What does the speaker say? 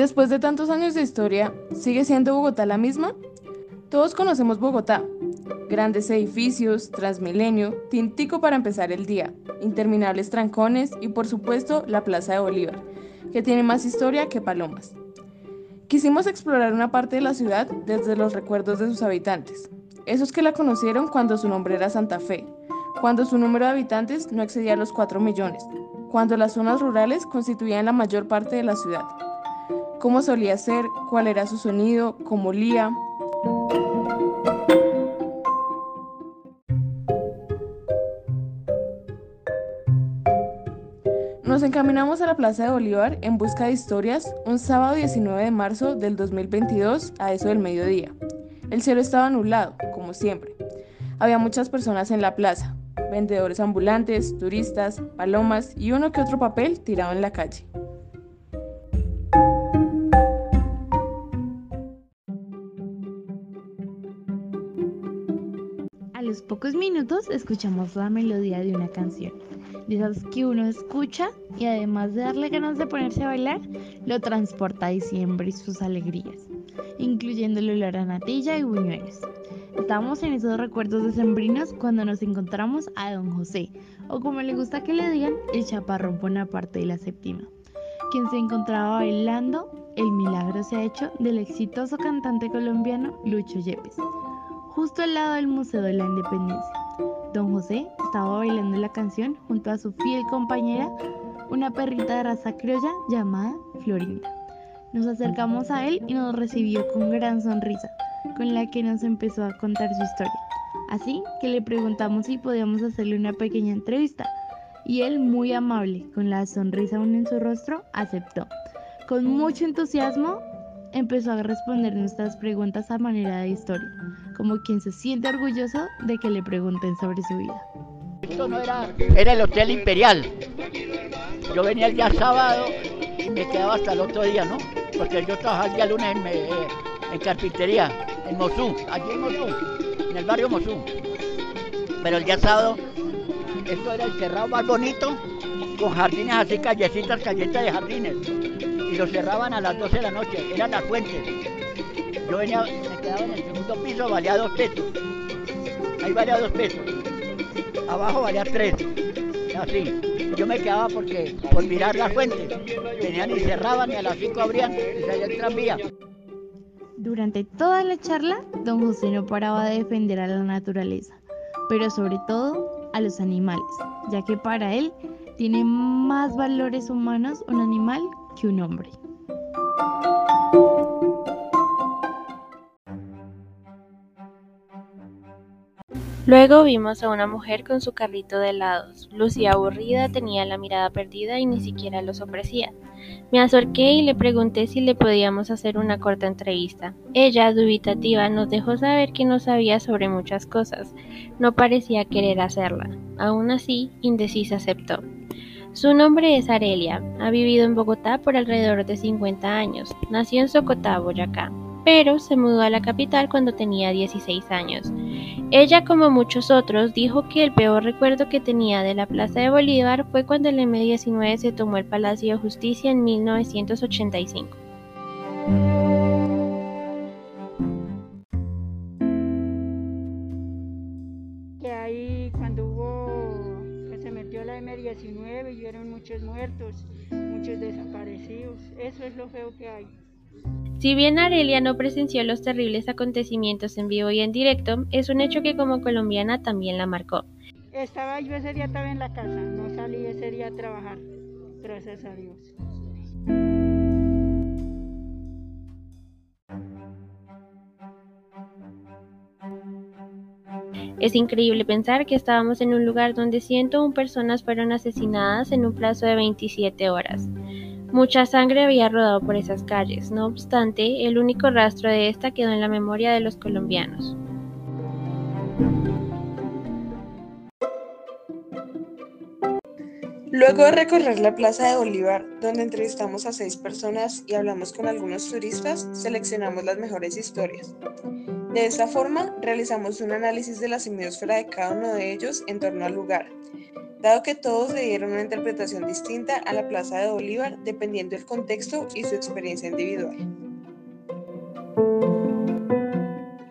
Después de tantos años de historia, ¿sigue siendo Bogotá la misma? Todos conocemos Bogotá. Grandes edificios, Transmilenio, Tintico para empezar el día, interminables trancones y por supuesto la Plaza de Bolívar, que tiene más historia que palomas. Quisimos explorar una parte de la ciudad desde los recuerdos de sus habitantes, esos que la conocieron cuando su nombre era Santa Fe, cuando su número de habitantes no excedía los 4 millones, cuando las zonas rurales constituían la mayor parte de la ciudad. Cómo solía ser, cuál era su sonido, cómo olía. Nos encaminamos a la Plaza de Bolívar en busca de historias un sábado 19 de marzo del 2022 a eso del mediodía. El cielo estaba nublado, como siempre. Había muchas personas en la plaza, vendedores ambulantes, turistas, palomas y uno que otro papel tirado en la calle. Pocos minutos escuchamos la melodía de una canción, de esas que uno escucha y además de darle ganas de ponerse a bailar, lo transporta a diciembre y sus alegrías, incluyendo el olor a natilla y buñuelos. Estamos en esos recuerdos decembrinos cuando nos encontramos a don José, o como le gusta que le digan, el chaparrón parte de la séptima, quien se encontraba bailando El milagro se ha hecho del exitoso cantante colombiano Lucho Yepes, justo al lado del Museo de la Independencia. Don José estaba bailando la canción junto a su fiel compañera, una perrita de raza criolla llamada Florinda. Nos acercamos a él y nos recibió con gran sonrisa con la que nos empezó a contar su historia. Así que le preguntamos si podíamos hacerle una pequeña entrevista y él, muy amable, con la sonrisa aún en su rostro, aceptó. Con mucho entusiasmo empezó a responder nuestras preguntas a manera de historia, como quien se siente orgulloso de que le pregunten sobre su vida. Esto no era, era el Hotel Imperial. Yo venía el día sábado y me quedaba hasta el otro día, ¿no? Porque yo trabajaba el día lunes en, eh, carpintería en Mosú, aquí en Mosú, en el barrio Mosú. Pero el día sábado, esto era el cerrado más bonito, con jardines así, callecitas, calletas de jardines. Y lo cerraban a las 12 de la noche, eran las fuentes. Yo venía, me quedaba en el segundo piso, valía dos pesos. Ahí valía dos pesos. Abajo valía tres. Así. Yo me quedaba porque, por mirar las fuentes. Venían y cerraban y a las 5 abrían y salía el tranvía. Durante toda la charla, don José no paraba de defender a la naturaleza, pero sobre todo a los animales, ya que para él tiene más valores humanos un animal un hombre. Luego vimos a una mujer con su carrito de helados. Lucía aburrida, tenía la mirada perdida y ni siquiera los ofrecía. Me acerqué y le pregunté si le podíamos hacer una corta entrevista. Ella, dubitativa, nos dejó saber que no sabía sobre muchas cosas. No parecía querer hacerla. Aún así, indecisa aceptó. Su nombre es Arelia. Ha vivido en Bogotá por alrededor de 50 años. Nació en Socotá, Boyacá pero se mudó a la capital cuando tenía 16 años. Ella, como muchos otros, dijo que el peor recuerdo que tenía de la Plaza de Bolívar fue cuando el M-19 se tomó el Palacio de Justicia en 1985. Muertos, muchos desaparecidos, eso es lo feo que hay. Si bien Arelia no presenció los terribles acontecimientos en vivo y en directo, es un hecho que como colombiana también la marcó. Estaba yo ese día estaba en la casa, no salí ese día a trabajar, gracias a Dios. Es increíble pensar que estábamos en un lugar donde 101 personas fueron asesinadas en un plazo de 27 horas. Mucha sangre había rodado por esas calles, no obstante, el único rastro de esta quedó en la memoria de los colombianos. Luego de recorrer la Plaza de Bolívar, donde entrevistamos a seis personas y hablamos con algunos turistas, seleccionamos las mejores historias. De esta forma, realizamos un análisis de la semiosfera de cada uno de ellos en torno al lugar, dado que todos le dieron una interpretación distinta a la Plaza de Bolívar dependiendo del contexto y su experiencia individual.